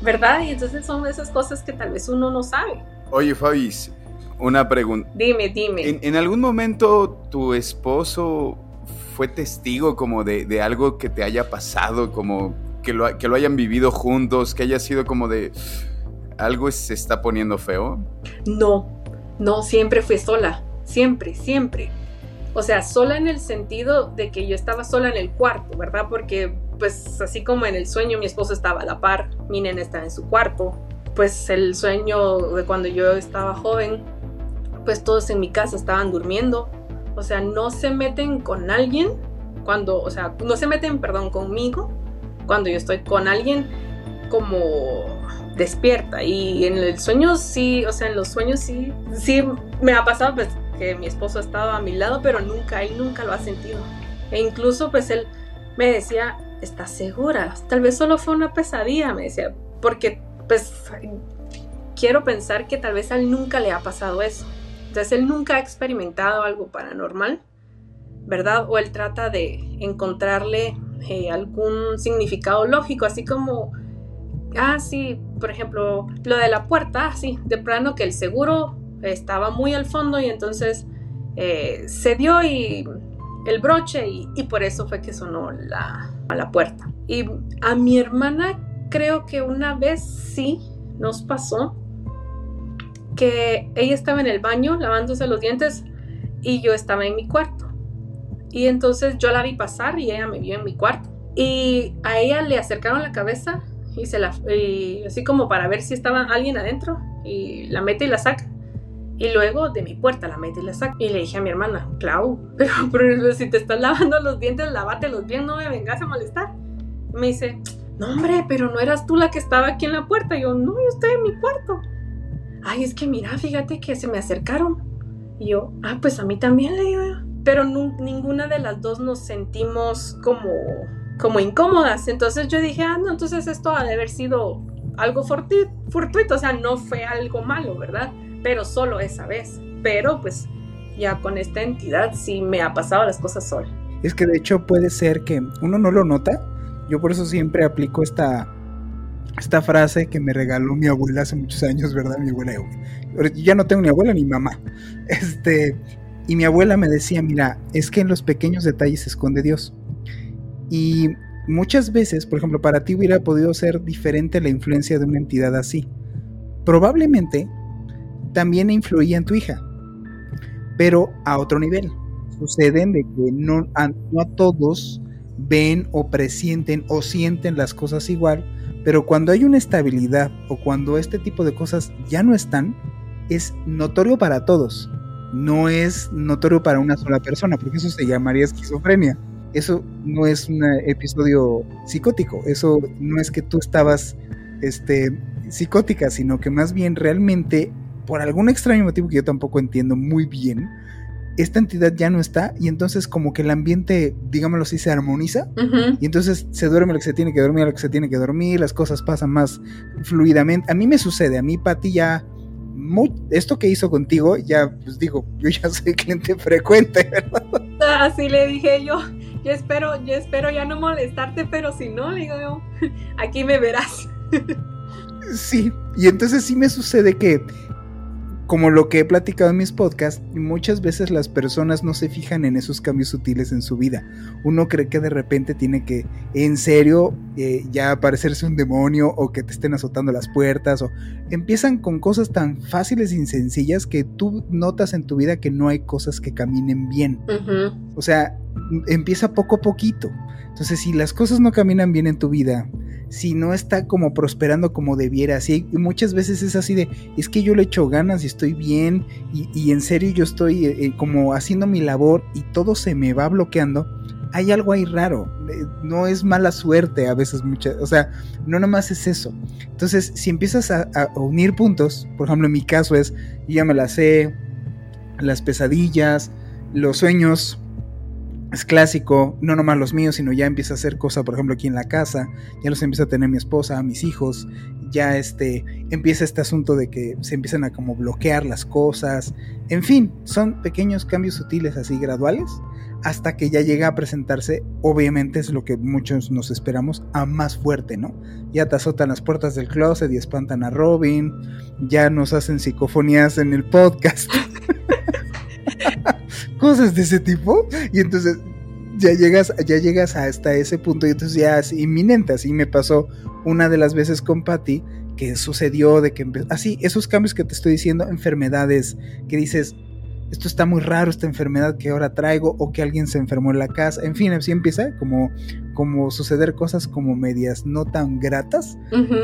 ¿verdad? Y entonces son esas cosas que tal vez uno no sabe. Oye, Fabis, una pregunta. Dime, dime. ¿En, algún momento tu esposo fue testigo como de, algo que te haya pasado, como que lo, que lo hayan vivido juntos, que haya sido como de... algo se está poniendo feo? No, no, siempre fui sola, siempre, siempre. O sea, sola en el sentido de que yo estaba sola en el cuarto, ¿verdad? Porque pues así como en el sueño mi esposo estaba a la par, mi nena estaba en su cuarto, pues el sueño de cuando yo estaba joven, pues todos en mi casa estaban durmiendo. O sea, no se meten con alguien cuando, o sea, no se meten, perdón, conmigo cuando yo estoy con alguien como despierta. Y en el sueño sí, o sea, en los sueños sí, sí me ha pasado pues que mi esposo ha estado a mi lado, pero nunca, él nunca lo ha sentido. E incluso pues él me decía, ¿estás segura? Tal vez solo fue una pesadilla, me decía, porque pues quiero pensar que tal vez a él nunca le ha pasado eso. Entonces él nunca ha experimentado algo paranormal, ¿verdad? O él trata de encontrarle eh, algún significado lógico, así como, ah, sí, por ejemplo, lo de la puerta, ah, sí, de plano que el seguro estaba muy al fondo y entonces eh, se dio y el broche y, y, por eso fue que sonó la, a la puerta. Y a mi hermana creo que una vez sí nos pasó que ella estaba en el baño lavándose los dientes y yo estaba en mi cuarto. Y entonces yo la vi pasar y ella me vio en mi cuarto. Y a ella le acercaron la cabeza y se la así como para ver si estaba alguien adentro y la mete y la saca. Y luego de mi puerta la mete y la saca. Y le dije a mi hermana, Clau, pero, pero si te estás lavando los dientes, los bien, no me vengas a molestar. Y me dice, no hombre, pero no eras tú la que estaba aquí en la puerta. Y yo, no, yo estoy en mi cuarto ay, es que mira, fíjate que se me acercaron. Y yo, ah, pues a mí también le digo. Pero ninguna de las dos nos sentimos como, como incómodas. Entonces yo dije, ah, no, entonces esto ha de haber sido algo fortuito, o sea, no fue algo malo, ¿verdad? Pero solo esa vez. Pero pues ya con esta entidad sí me ha pasado las cosas sola. Es que de hecho puede ser que uno no lo nota. Yo por eso siempre aplico esta esta frase que me regaló mi abuela hace muchos años, ¿verdad? Mi abuela. Ya no tengo ni abuela ni mamá. Este, y mi abuela me decía, mira, es que en los pequeños detalles se esconde Dios. Y muchas veces, por ejemplo, para ti hubiera podido ser diferente la influencia de una entidad así. Probablemente también influía en tu hija, pero a otro nivel. Suceden de que no no a todos ven o presienten o sienten las cosas igual, pero cuando hay una estabilidad o cuando este tipo de cosas ya no están, es notorio para todos. No es notorio para una sola persona, porque eso se llamaría esquizofrenia. Eso no es un episodio psicótico. Eso no es que tú estabas este, psicótica, sino que más bien realmente, por algún extraño motivo que yo tampoco entiendo muy bien, esta entidad ya no está y entonces como que el ambiente, digámoslo así, se armoniza y entonces se duerme lo que se tiene que dormir, lo que se tiene que dormir, las cosas pasan más fluidamente. A mí me sucede, a mí Pati ya esto que hizo contigo, ya pues digo, yo ya soy cliente frecuente, ¿verdad? Así le dije yo, yo espero, yo espero ya no molestarte, pero si no, digo yo, aquí me verás. Sí, y entonces sí me sucede que como lo que he platicado en mis podcasts, muchas veces las personas no se fijan en esos cambios sutiles en su vida. Uno cree que de repente tiene que, en serio, eh, ya aparecerse un demonio o que te estén azotando las puertas o empiezan con cosas tan fáciles y sencillas que tú notas en tu vida que no hay cosas que caminen bien. O sea, empieza poco a poquito. Entonces, si las cosas no caminan bien en tu vida, si no está como prosperando como debiera. Así, y muchas veces es así de, es que yo le echo ganas y estoy bien y, en serio yo estoy eh, eh, como haciendo mi labor y todo se me va bloqueando. Hay algo ahí raro, eh, no es mala suerte a veces muchas, o sea, no nomás es eso. Entonces, si empiezas a, a unir puntos, por ejemplo, en mi caso es, ya me la sé, las pesadillas, los sueños, es clásico, no nomás los míos, sino ya empieza a hacer cosas, por ejemplo, aquí en la casa, ya los empieza a tener mi esposa, mis hijos, ya este, empieza este asunto de que se empiezan a como bloquear las cosas, en fin, son pequeños cambios sutiles así graduales, hasta que ya llega a presentarse, obviamente es lo que muchos nos esperamos, a más fuerte, ¿no? Ya te azotan las puertas del closet y espantan a Robin, ya nos hacen psicofonías en el podcast. cosas de ese tipo. Y entonces ya llegas, ya llegas hasta ese punto y entonces ya es inminente. Así me pasó una de las veces con Patty que sucedió, de que así, esos cambios que te estoy diciendo, enfermedades, que dices, esto está muy raro, esta enfermedad que ahora traigo, o que alguien se enfermó en la casa, en fin, así empieza como, como suceder cosas como medias no tan gratas.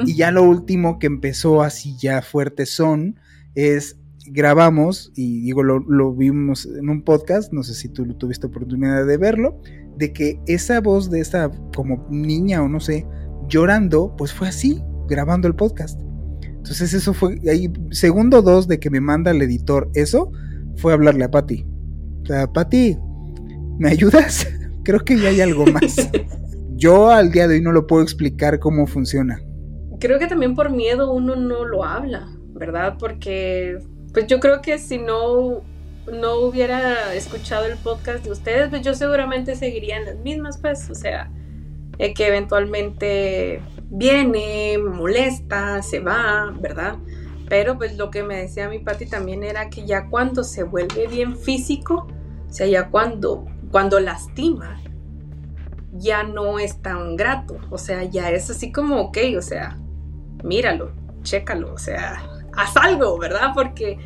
Y ya lo último que empezó así ya fuerte son, es grabamos, y digo, lo, lo, vimos en un podcast, no sé si tú tuviste oportunidad de verlo, de que esa voz de esa como niña o no sé, llorando, pues fue así, grabando el podcast. Entonces eso fue, ahí, segundo dos de que me manda el editor eso, fue hablarle a Patty. O sea, Patty, ¿me ayudas? Creo que ya hay algo más. Yo al día de hoy no lo puedo explicar cómo funciona. Creo que también por miedo uno no lo habla, ¿verdad? Porque pues yo creo que si no no hubiera escuchado el podcast de ustedes, pues yo seguramente seguiría en las mismas, pues, o sea, eh, que eventualmente viene, molesta, se va, ¿verdad? Pero pues lo que me decía mi Pati también era que ya cuando se vuelve bien físico, o sea, ya cuando, cuando lastima, ya no es tan grato. O sea, ya es así como, ok, o sea, míralo, chécalo, o sea, haz algo, ¿verdad? Porque,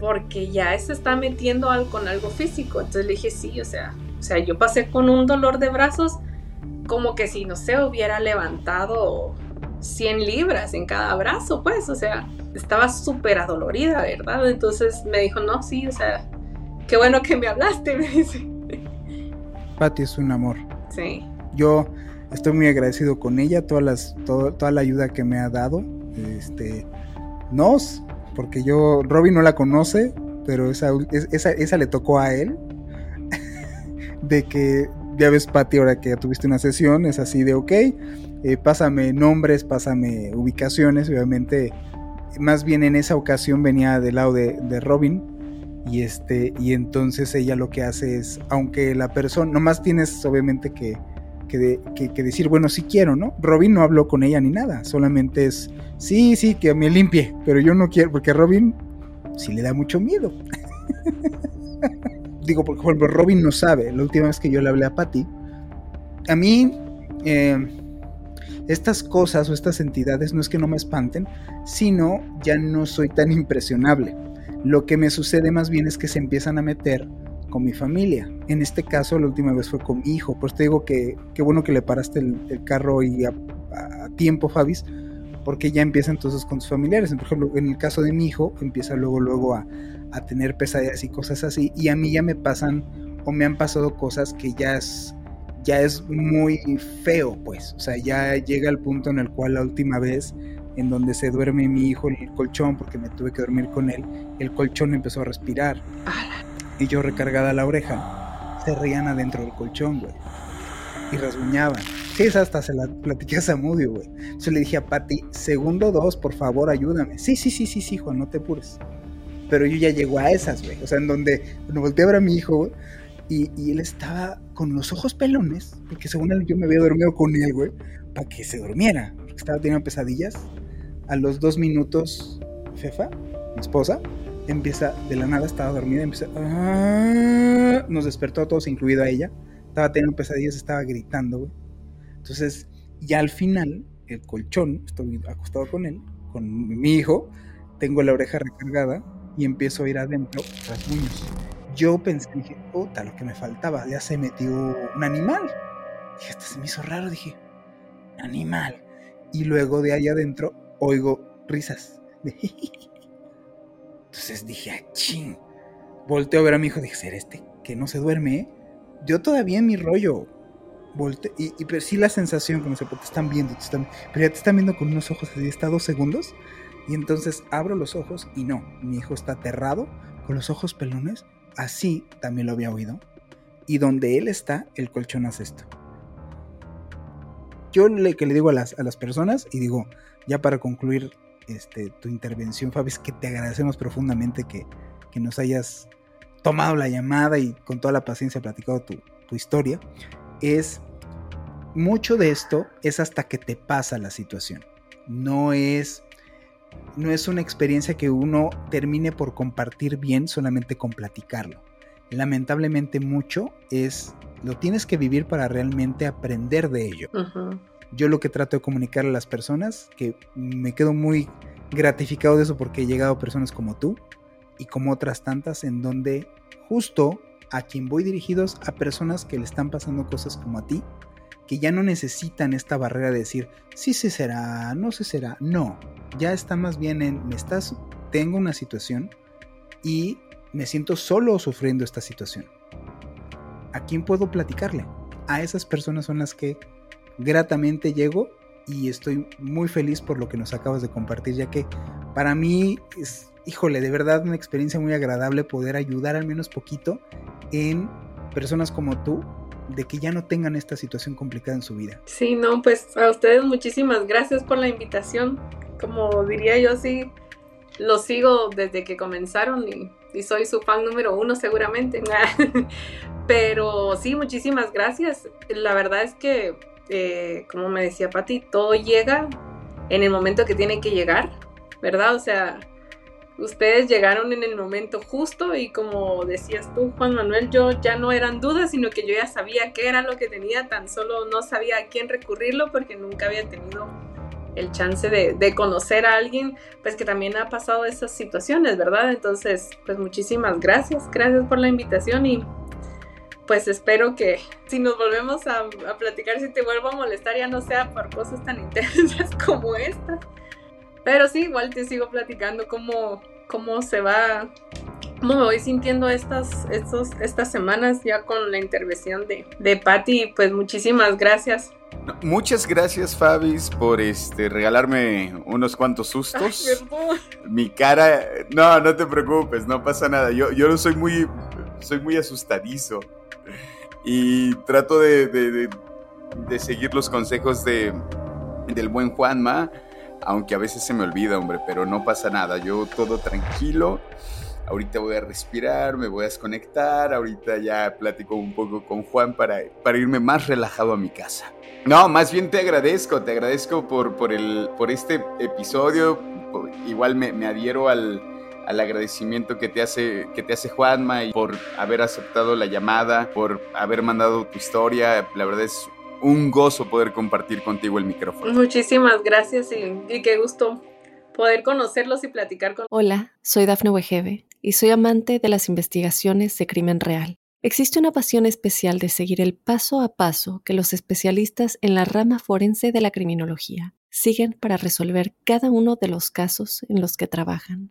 porque ya se está metiendo con algo físico. Entonces le dije, sí, o sea, o sea, yo pasé con un dolor de brazos como que si, no sé, hubiera levantado 100 libras en cada brazo, pues, o sea, estaba súper adolorida, ¿verdad? Entonces me dijo, no, sí, o sea, qué bueno que me hablaste, me dice. Patti es un amor. Sí. Yo estoy muy agradecido con ella, todas las, toda la ayuda que me ha dado. Este, nos, porque yo, Robin no la conoce, pero esa, esa, esa le tocó a él. de que, ya ves, Patti, ahora que ya tuviste una sesión, es así de, ok, eh, pásame nombres, pásame ubicaciones, obviamente más bien en esa ocasión venía del lado de, Robin y este y entonces ella lo que hace es aunque la persona nomás tienes obviamente que que, decir bueno si quiero no Robin no habló con ella ni nada solamente es sí sí que me limpie pero yo no quiero porque Robin sí le da mucho miedo digo porque por ejemplo Robin no sabe la última vez que yo le hablé a Patty a mí eh, estas cosas o estas entidades no es que no me espanten, sino ya no soy tan impresionable. Lo que me sucede más bien es que se empiezan a meter con mi familia. En este caso, la última vez fue con mi hijo. Pues te digo que qué bueno que le paraste el, carro y a, tiempo, Fabis, porque ya empieza entonces con sus familiares. Por ejemplo, en el caso de mi hijo, empieza luego, luego a, a tener pesadillas y cosas así. Y a mí ya me pasan o me han pasado cosas que ya es ya es muy feo, pues. O sea, ya llega el punto en el cual la última vez en donde se duerme mi hijo en el colchón, porque me tuve que dormir con él, el colchón empezó a respirar. Y yo recargada la oreja, se rían adentro del colchón, güey. Y rasguñaban. Sí, esa hasta se la platiqué a Samudio, güey. Entonces le dije a Pati, segundo dos, por favor, ayúdame. Sí, sí, sí, sí, sí, Juan, no te apures. Pero yo ya llego a esas, güey. O sea, en donde, cuando volteé a ver a mi hijo, güey, y, él estaba con los ojos pelones, porque según él yo me había dormido con él, güey, para que se durmiera, porque estaba teniendo pesadillas. A los dos minutos, Fefa, mi esposa, empieza, de la nada estaba dormida, empieza, ¡ah! nos despertó a todos, incluida a ella, estaba teniendo pesadillas, estaba gritando, güey. Entonces, ya al final, el colchón, estoy acostado con él, con mi hijo, tengo la oreja recargada y empiezo a ir adentro rasguños yo pensé, dije, puta, lo que me faltaba, ya se metió un animal. Dije, esto se me hizo raro, dije, animal. Y luego de ahí adentro oigo risas. Entonces dije, ah, ching. Volteo a ver a mi hijo, dije, ¿ser este que no se duerme? Eh? Yo todavía en mi rollo. Volte y, y sí la sensación, como se te están viendo, te están, pero ya te están viendo con unos ojos así, está dos segundos. Y entonces abro los ojos y no, mi hijo está aterrado, con los ojos pelones, así también lo había oído. Y donde él está, el colchón hace esto. Yo le, que le digo a las, a las personas, y digo, ya para concluir este, tu intervención, Fabi, es que te agradecemos profundamente que, nos hayas tomado la llamada y con toda la paciencia platicado tu, tu historia, es mucho de esto es hasta que te pasa la situación. No es no es una experiencia que uno termine por compartir bien solamente con platicarlo. Lamentablemente mucho es, lo tienes que vivir para realmente aprender de ello. Yo lo que trato de comunicarle a las personas, que me quedo muy gratificado de eso porque he llegado a personas como tú y como otras tantas en donde justo a quien voy dirigidos a personas que le están pasando cosas como a ti, que ya no necesitan esta barrera de decir, sí se será, no se será, no, ya está más bien en, me estás, tengo una situación y me siento solo sufriendo esta situación. ¿A quién puedo platicarle? A esas personas son las que gratamente llego y estoy muy feliz por lo que nos acabas de compartir, ya que para mí es, híjole, de verdad una experiencia muy agradable poder ayudar al menos poquito en personas como tú de que ya no tengan esta situación complicada en su vida. Sí, no, pues a ustedes muchísimas gracias por la invitación. Como diría yo, sí, los sigo desde que comenzaron y, y soy su fan número uno seguramente. Pero sí, muchísimas gracias. La verdad es que eh, como me decía Pati, todo llega en el momento que tiene que llegar, ¿verdad? O sea, ustedes llegaron en el momento justo y como decías tú, Juan Manuel, yo ya no eran dudas, sino que yo ya sabía qué era lo que tenía, tan solo no sabía a quién recurrirlo porque nunca había tenido el chance de, de, conocer a alguien, pues que también ha pasado esas situaciones, ¿verdad? Entonces, pues muchísimas gracias, gracias por la invitación y pues espero que si nos volvemos a, platicar, si te vuelvo a molestar, ya no sea por cosas tan intensas como esta. Pero sí, igual te sigo platicando cómo, cómo se va, cómo me voy sintiendo estas, estos, estas semanas ya con la intervención de, de Patti. Pues muchísimas gracias. Muchas gracias, Fabis, por este regalarme unos cuantos sustos. Mi cara, no, no te preocupes, no pasa nada. Yo, yo soy muy, soy muy asustadizo y trato de, seguir los consejos de, del buen Juanma, aunque a veces se me olvida, hombre, pero no pasa nada, yo todo tranquilo. Ahorita voy a respirar, me voy a desconectar, ahorita ya platico un poco con Juan para, para irme más relajado a mi casa. No, más bien te agradezco, te agradezco por, por, el, por este episodio. Igual me, me adhiero al, al agradecimiento que te hace que te hace Juanma y por haber aceptado la llamada, por haber mandado tu historia. La verdad es un gozo poder compartir contigo el micrófono. Muchísimas gracias y, qué gusto poder conocerlos y platicar con. Hola, soy Dafne Wegebe y soy amante de las investigaciones de crimen real. Existe una pasión especial de seguir el paso a paso que los especialistas en la rama forense de la criminología siguen para resolver cada uno de los casos en los que trabajan.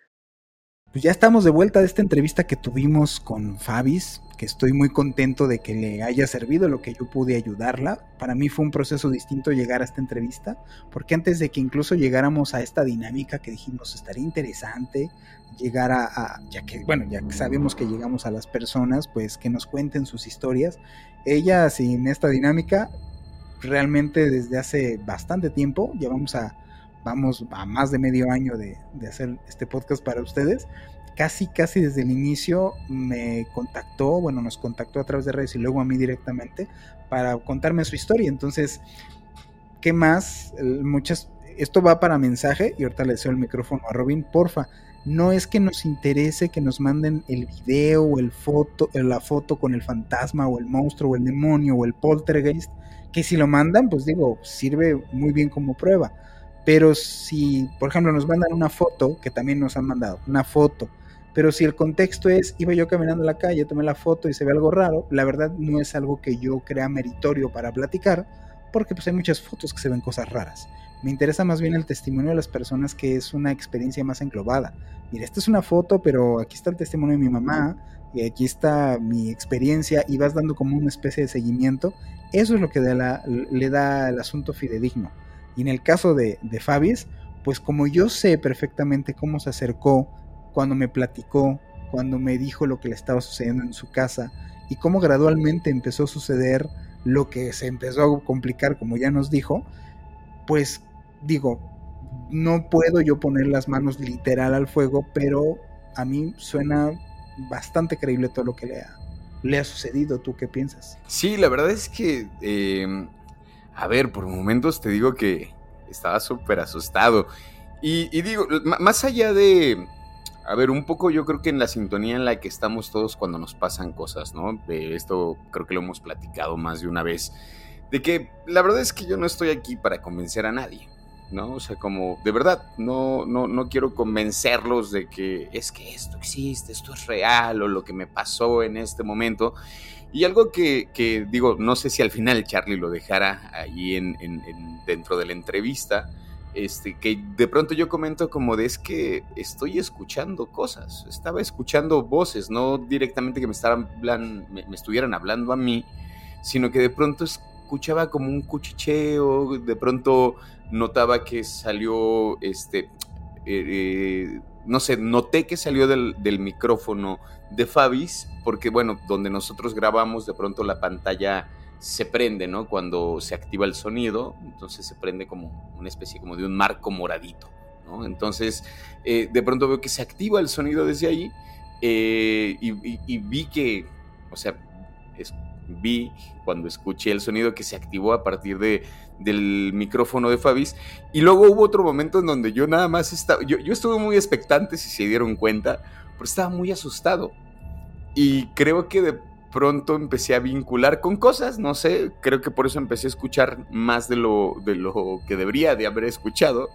Pues ya estamos de vuelta de esta entrevista que tuvimos con Fabis, que estoy muy contento de que le haya servido lo que yo pude ayudarla. Para mí fue un proceso distinto llegar a esta entrevista, porque antes de que incluso llegáramos a esta dinámica que dijimos estaría interesante llegar a, ya que, bueno, ya que sabemos que llegamos a las personas, pues que nos cuenten sus historias. Ella sin esta dinámica, realmente desde hace bastante tiempo, ya vamos a vamos a más de medio año de, hacer este podcast para ustedes. Casi, casi desde el inicio me contactó, bueno, nos contactó a través de redes y luego a mí directamente para contarme su historia. Entonces, ¿qué más? Muchas, esto va para mensaje y ahorita le deseo el micrófono a Robin, porfa. No es que nos interese que nos manden el video o el foto, la foto con el fantasma o el monstruo o el demonio o el poltergeist, que si lo mandan, pues digo, sirve muy bien como prueba pero si, por ejemplo, nos mandan una foto, que también nos han mandado, una foto, pero si el contexto es, iba yo caminando en la calle, tomé la foto y se ve algo raro, la verdad no es algo que yo crea meritorio para platicar, porque pues hay muchas fotos que se ven cosas raras. Me interesa más bien el testimonio de las personas que es una experiencia más englobada. Mira, esta es una foto, pero aquí está el testimonio de mi mamá, y aquí está mi experiencia, y vas dando como una especie de seguimiento. Eso es lo que le da el asunto fidedigno. Y en el caso de, de Fabis, pues como yo sé perfectamente cómo se acercó, cuando me platicó, cuando me dijo lo que le estaba sucediendo en su casa y cómo gradualmente empezó a suceder lo que se empezó a complicar, como ya nos dijo, pues digo, no puedo yo poner las manos literal al fuego, pero a mí suena bastante creíble todo lo que le ha, le ha sucedido. ¿Tú qué piensas? Sí, la verdad es que eh, a ver, por momentos te digo que estaba súper asustado. Y, digo, más allá de, a ver, un poco yo creo que en la sintonía en la que estamos todos cuando nos pasan cosas, ¿no? De esto creo que lo hemos platicado más de una vez, de que la verdad es que yo no estoy aquí para convencer a nadie, ¿no? O sea, como de verdad, no, no, no quiero convencerlos de que es que esto existe, esto es real o lo que me pasó en este momento. Y algo que, que digo, no sé si al final Charlie lo dejara ahí en, en, dentro de la entrevista, este, que de pronto yo comento como de es que estoy escuchando cosas, estaba escuchando voces, no directamente que me, estaban, me, me estuvieran hablando a mí, sino que de pronto escuchaba como un cuchicheo, de pronto notaba que salió, este, eh, eh, no sé, noté que salió del, del, micrófono de Fabis, porque bueno, donde nosotros grabamos, de pronto la pantalla se prende, ¿no? Cuando se activa el sonido, entonces se prende como una especie como de un marco moradito, ¿no? Entonces, eh, de pronto veo que se activa el sonido desde ahí y, y, y vi que, o sea, vi cuando escuché el sonido que se activó a partir de, del micrófono de Fabis. Y luego hubo otro momento en donde yo nada más estaba, yo, yo estuve muy expectante si se dieron cuenta, pero estaba muy asustado. Y creo que de pronto empecé a vincular con cosas, no sé, creo que por eso empecé a escuchar más de lo, de lo que debería de haber escuchado,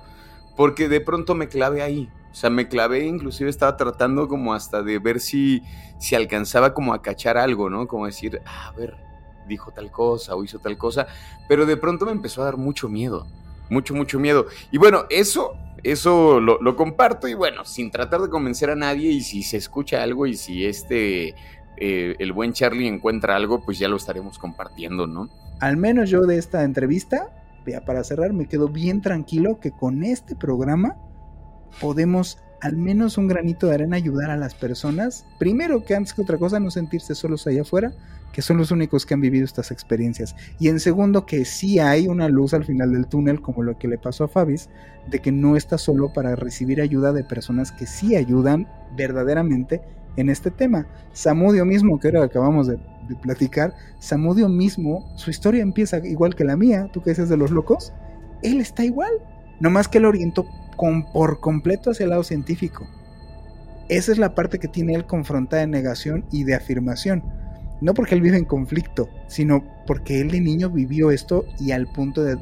porque de pronto me clavé ahí, o sea, me clavé, inclusive estaba tratando como hasta de ver si, si alcanzaba como a cachar algo, ¿no? Como decir, ah, a ver, dijo tal cosa o hizo tal cosa, pero de pronto me empezó a dar mucho miedo, mucho, mucho miedo. Y bueno, eso, eso lo, lo comparto y bueno, sin tratar de convencer a nadie y si se escucha algo y si este, eh, el buen Charlie encuentra algo, pues ya lo estaremos compartiendo, ¿no? Al menos yo de esta entrevista, ya para cerrar, me quedo bien tranquilo que con este programa podemos al menos un granito de arena ayudar a las personas, primero que antes que otra cosa no sentirse solos allá afuera, que son los únicos que han vivido estas experiencias, y en segundo que sí hay una luz al final del túnel, como lo que le pasó a Fabis, de que no está solo para recibir ayuda de personas que sí ayudan verdaderamente en este tema. Samudio mismo, que que acabamos de, de platicar, Samudio mismo, su historia empieza igual que la mía, tú que dices de los locos, él está igual, nomás que él orientó con, por completo hacia el lado científico. Esa es la parte que tiene él confrontada de negación y de afirmación. No porque él vive en conflicto, sino porque él de niño vivió esto y al punto de,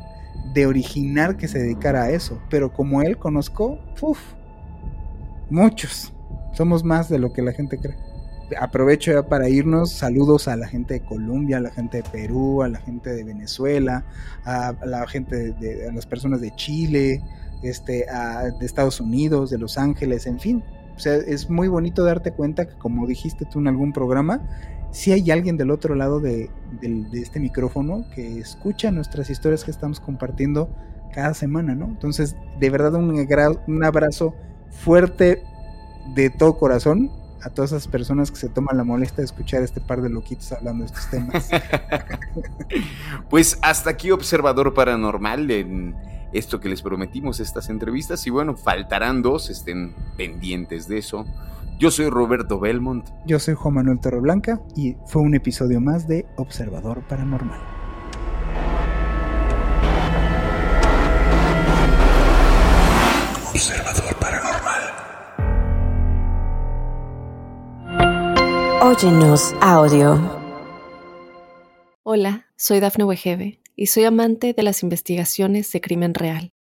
originar que se dedicara a eso. Pero como él conozco, uff, muchos. Somos más de lo que la gente cree. Aprovecho ya para irnos. Saludos a la gente de Colombia, a la gente de Perú, a la gente de Venezuela, a la gente de, de a las personas de Chile, este, a, de Estados Unidos, de Los Ángeles, en fin. O sea, es muy bonito darte cuenta que, como dijiste tú en algún programa, si hay alguien del otro lado de, de, de, este micrófono que escucha nuestras historias que estamos compartiendo cada semana, ¿no? Entonces, de verdad, un, un abrazo fuerte de todo corazón a todas esas personas que se toman la molestia de escuchar este par de loquitos hablando de estos temas. pues hasta aquí, observador paranormal, en esto que les prometimos, estas entrevistas. Y bueno, faltarán dos, estén pendientes de eso. Yo soy Roberto Belmont. Yo soy Juan Manuel Torreblanca y fue un episodio más de Observador Paranormal. Observador Paranormal. Óyenos audio. Hola, soy Dafne Wegebe y soy amante de las investigaciones de crimen real.